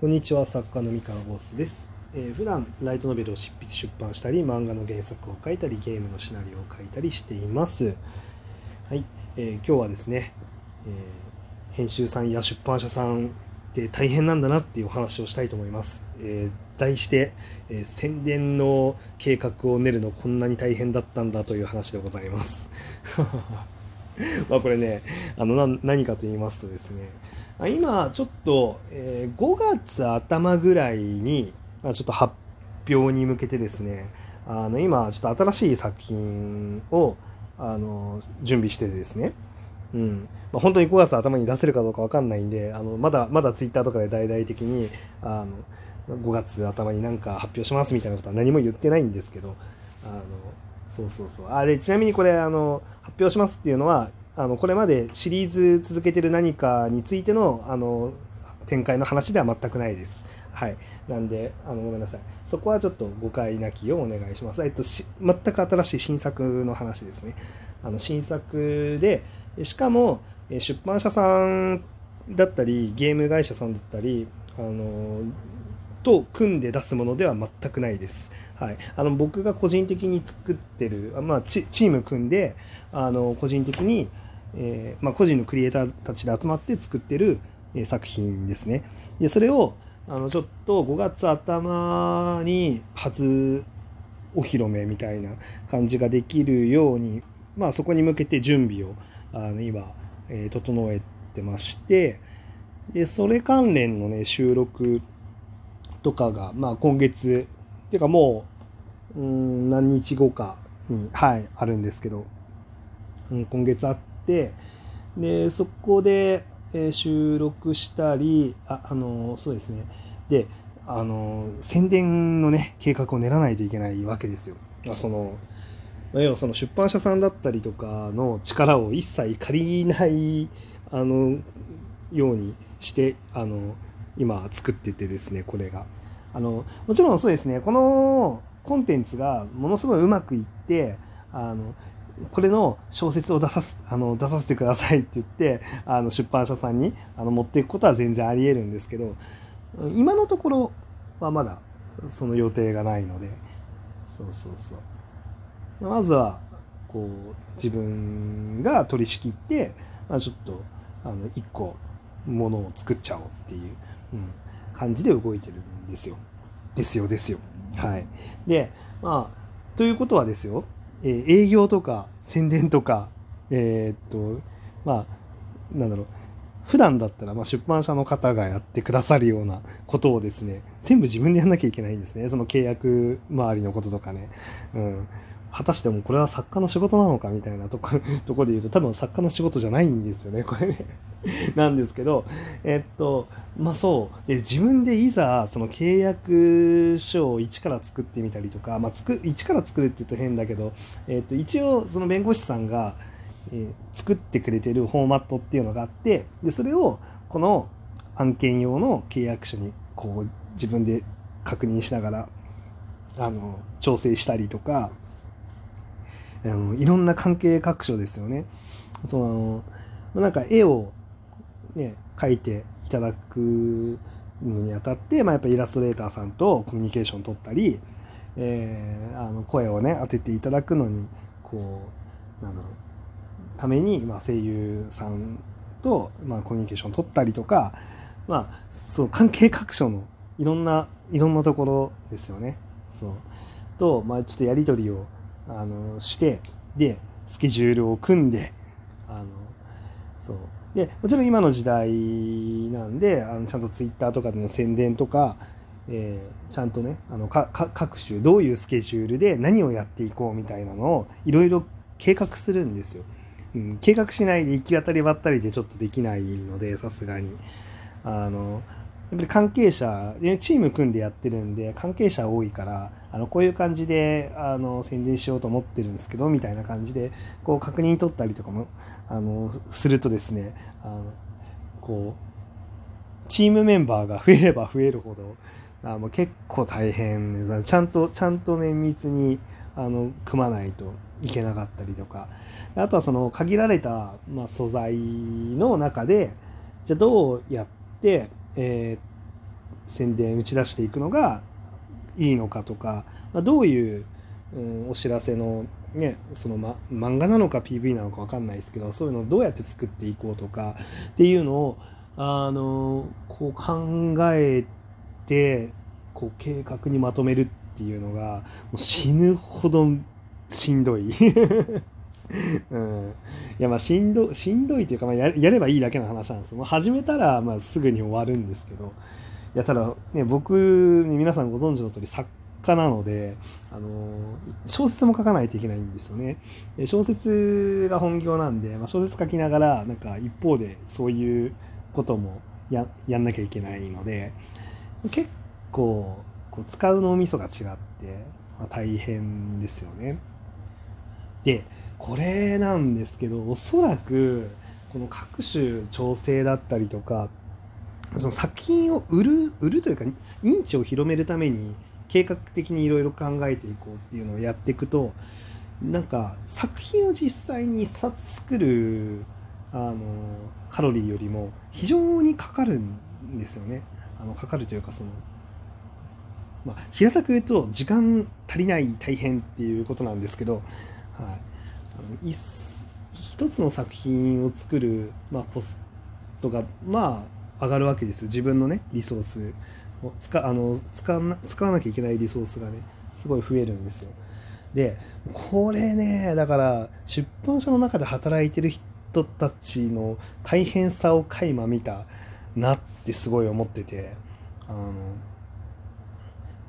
こんにちは作家の三河ボスです、えー普段ライトノベルを執筆出版したり漫画の原作を書いたりゲームのシナリオを書いたりしています。はい、えー今日はですね、えー編集さんや出版社さんって大変なんだなっていうお話をしたいと思います、えー題して、え宣伝の計画を練るのこんなに大変だったんだという話でございます。まあこれねあの何かと言いますとですね今ちょっと、えー5月頭ぐらいに、まあ、ちょっと発表に向けてですねあの今ちょっと新しい作品をあの準備してですね。うん。まあ、本当に5月頭に出せるかどうかわかんないんであのまだまだツイッターとかで大々的にあの5月頭になんか発表しますみたいなことは何も言ってないんですけどあのそうそうそう。あでちなみにこれあの発表しますっていうのはあのこれまでシリーズ続けてる何かについてのあの展開の話では全くないです。はい、なんであのごめんなさいそこはちょっと誤解なきをお願いします。えっと、全く新しい新作の話ですね。あの新作でしかも出版社さんだったりゲーム会社さんだったりあのと組んで出すものでは全くないです。はい、あの僕が個人的に作ってる、まあ、チチーム組んであの個人的に、えーまあ、個人のクリエイターたちで集まって作ってる、えー作品ですね。でそれをあのちょっと5月頭に初お披露目みたいな感じができるように、まあ、そこに向けて準備をあの今、えー整えてましてでそれ関連のね収録とかが、まあ、今月っていうかもううん何日後かに、はい、あるんですけど、うん、今月あってでそこで、え収録したりああのそうですね。であの宣伝のね計画を練らないといけないわけですよ。まあその要はその出版社さんだったりとかの力を一切借りないあのようにしてあの今作っててですねこれが。あのもちろんそうですね。このコンテンツがものすごいうまくいってあのこれの小説を出さすあの出させてくださいって言ってあの出版社さんにあの持っていくことは全然ありえるんですけど今のところはまだその予定がないのでそうそうそうまずはこう自分が取り仕切って、まあ、ちょっとあの一個ものを作っちゃおうっていう、うん、感じで動いてるんですよ。ですよですよ。はい。でまあということはですよ、えー営業とか宣伝とかえーっとまあなんだろう。普段だったらまあ出版社の方がやってくださるようなことをですね全部自分でやんなきゃいけないんですね。その契約周りのこととかね。うん。果たしてもこれは作家の仕事なのかみたいなとこ とこで言うと多分作家の仕事じゃないんですよねこれね。なんですけどえっとまあそう自分でいざその契約書を一から作ってみたりとか、まあ、つく一から作るって言うと変だけど、えっと、一応その弁護士さんが、え作ってくれてるフォーマットっていうのがあってでそれをこの案件用の契約書にこう自分で確認しながらあの調整したりとかあのいろんな関係各所ですよね。そのなんか絵を、ね、描いていただくのにあたって、まあ、やっぱイラストレーターさんとコミュニケーション取ったり、えーあの声をね当てていただくのにこうなんだろうために、まあ、声優さんと、まあ、コミュニケーション取ったりとか、まあ、そう関係各所のいろんないろんなところですよね。そうと、まあ、ちょっとやり取りをあのしてでスケジュールを組んであのそうでもちろん今の時代なんであのちゃんとツイッターとかでの宣伝とか、えーちゃんとねあの各種どういうスケジュールで何をやっていこうみたいなのをいろいろ計画するんですよ。うん、計画しないで行き当たりばったりでちょっとできないのでさすがに。あのやっぱり関係者チーム組んでやってるんで関係者多いからあのこういう感じであの宣伝しようと思ってるんですけどみたいな感じでこう確認取ったりとかもあのするとですねあのこうチームメンバーが増えれば増えるほどあの結構大変。ちゃんとちゃんと綿密にあの組まないといけなかったりとか。あとはその限られた、まあ、素材の中でじゃどうやって、えー宣伝打ち出していくのがいいのかとか、まあ、どういう、うん、お知らせのねその、ま、漫画なのか PV なのか分かんないですけどそういうのをどうやって作っていこうとかっていうのをあのこう考えてこう計画にまとめるっていうのがもう死ぬほどしんどい。うん、いやまあしんどしんどいというか、まあや、やればいいだけの話なんですもう始めたらまあすぐに終わるんですけどいやただね僕に皆さんご存知の通り作家なので、あの小説も書かないといけないんですよね。小説が本業なんで、まあ、小説書きながらなんか一方でそういうこともややんなきゃいけないので結構こう使う脳みそが違って、まあ、大変ですよね。でこれなんですけどおそらくこの各種調整だったりとかその作品を売る売るというか認知を広めるために計画的にいろいろ考えていこうっていうのをやっていくとなんか作品を実際に一冊作るあのカロリーよりも非常にかかるんですよね。あのかかるというかそのまあ、平たく言うと時間足りない大変っていうことなんですけど、はい、一つの作品を作る、まあ、コストがまあ上がるわけですよ。自分のねリソースを使あの使わな使わなきゃいけないリソースがね。すごい増えるんですよ。でこれねだから出版社の中で働いてる人たちの大変さを垣間見たなってすごい思ってて。あの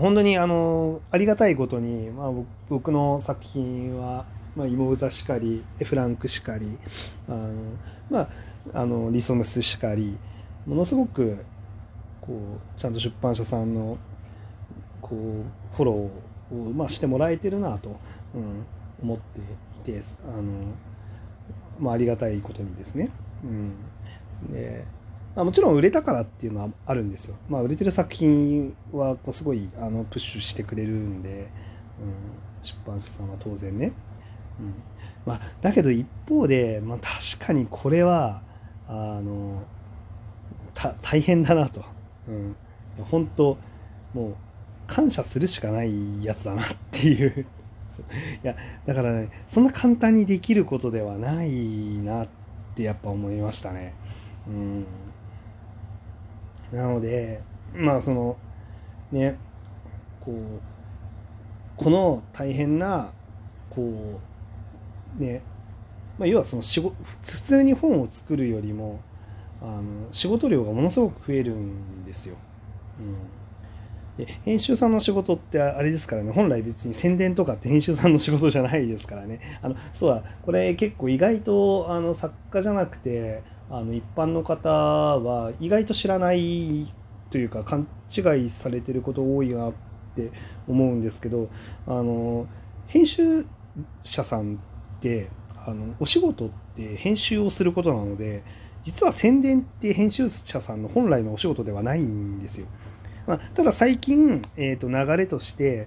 本当にあのありがたいことに、まあ、僕の作品はまあ、イモブザしかりエフランクしかりあの、まあ、あのリソムスしかりものすごくこうちゃんと出版社さんのこうフォローを、まあ、してもらえてるなと、うん、思っていてあの、まあ、ありがたいことにですね。うん、でまあ、もちろん売れたからっていうのはあるんですよ。まあ、売れてる作品はこうすごいあのプッシュしてくれるんで、うん、出版社さんは当然ね。うん。まあ、だけど一方で、まあ、確かにこれはあの大変だなと、うん、本当もう感謝するしかないやつだなっていう。いやだからねそんな簡単にできることではないなってやっぱ思いましたね。うん、なのでまあそのねこうこの大変なこうね、まあ、要はその仕事普通に本を作るよりもあの仕事量がものすごく増えるんですよ。うん、で編集さんの仕事ってあれですからね本来別に宣伝とかって編集さんの仕事じゃないですからねあのそうだこれ結構意外とあの作家じゃなくてあの一般の方は意外と知らないというか勘違いされてること多いなって思うんですけどあの編集者さんってあのお仕事って編集をすることなので実は宣伝って編集者さんの本来のお仕事ではないんですよ。まあ、ただ最近、えーと、流れとして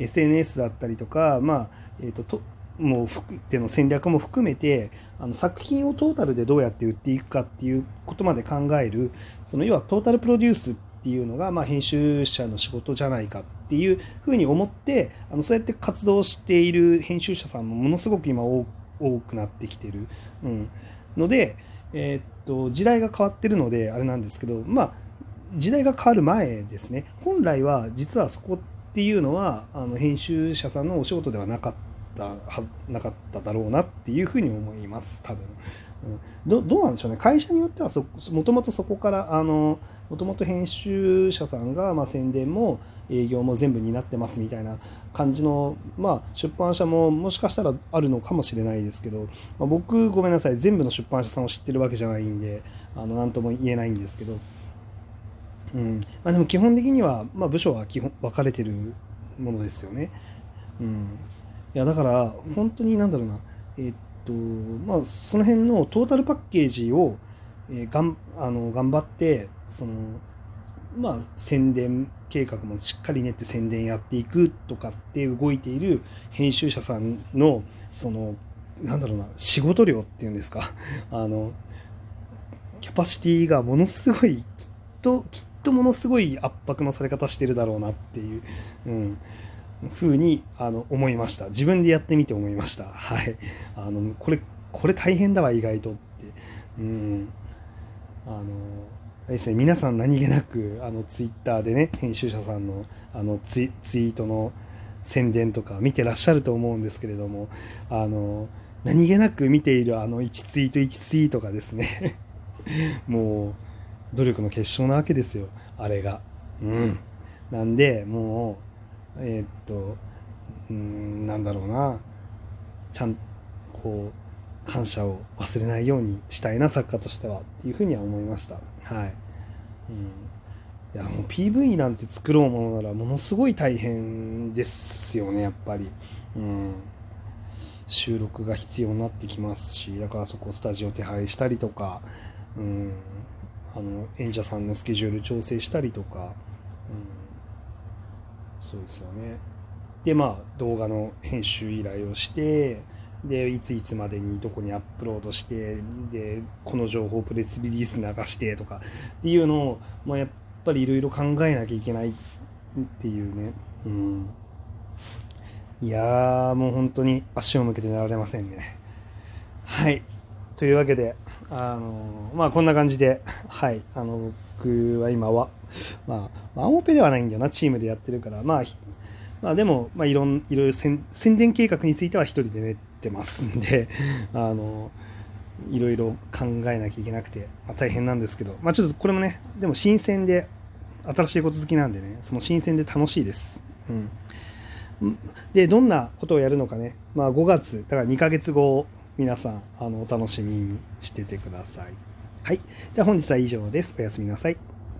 SNS だったりとか、まあえーと、ともうでの戦略も含めてあの作品をトータルでどうやって売っていくかっていうことまで考えるその要はトータルプロデュースっていうのが、まあ、編集者の仕事じゃないかっていうふうに思ってあのそうやって活動している編集者さんもものすごく今多くなってきてる、うん、ので、えー、っと時代が変わってるのであれなんですけどまあ時代が変わる前ですね。本来は実はそこっていうのはあの編集者さんのお仕事ではなかったはなかっただろうなっていうふうに思います多分。どどうなんでしょうね。会社によってはもともとそこからもともと編集者さんが、まあ、宣伝も営業も全部担ってますみたいな感じの、まあ、出版社ももしかしたらあるのかもしれないですけど、まあ、僕ごめんなさい。全部の出版社さんを知ってるわけじゃないんであの何とも言えないんですけど、うん。まあ、でも基本的には、まあ、部署は基本分かれてるものですよね。うん、いやだから本当になんだろうな。えー、とまあ、その辺のトータルパッケージを、えー、がんあの頑張ってその、まあ、宣伝計画もしっかり練って宣伝やっていくとかって動いている編集者さんのそのなんだろうな仕事量っていうんですか？あのキャパシティがものすごいきっときっとものすごい圧迫のされ方してるだろうなっていう、うん、ふうにあの思いました。自分でやってみて思いました。はい。あのこれこれ大変だわ意外とって。うん。あのですね皆さん何気なくあのツイッターでね編集者さんのあのツイートの宣伝とか見てらっしゃると思うんですけれどもあの何気なく見ているあの1ツイート1ツイートがですね もう努力の結晶なわけですよ。あれが。うん。なんでもうえー、っとうんなんだろうな。ちゃんこう感謝を忘れないようにしたいな作家としてはっていうふうには思いました。はい、うん、いやもう PV なんて作ろうものならものすごい大変ですよねやっぱり。うん。収録が必要になってきますしだからそこスタジオ手配したりとか、うん、あの演者さんのスケジュール調整したりとか、うん、そうですよね。でまあ動画の編集依頼をしてでいついつまでにどこにアップロードしてでこの情報プレスリリース流してとかっていうのを、まあ、やっぱりいろいろ考えなきゃいけないっていうね、うん、いやーもう本当に足を向けて寝られませんね。はい。というわけであのまあこんな感じではい。あの僕は今はまあワンオペではないんだよなチームでやってるからまあまあでも、まあ、いろんいろいろ宣伝計画については一人で練ってますんで あのいろいろ考えなきゃいけなくて、まあ、大変なんですけど、まあ、ちょっとこれもねでも新鮮で新しいこと好きなんでねその新鮮で楽しいです。うん、でどんなことをやるのかね、まあ、5月だから2ヶ月後皆さんあのお楽しみにしててください。はい。じゃあ本日は以上です。おやすみなさい。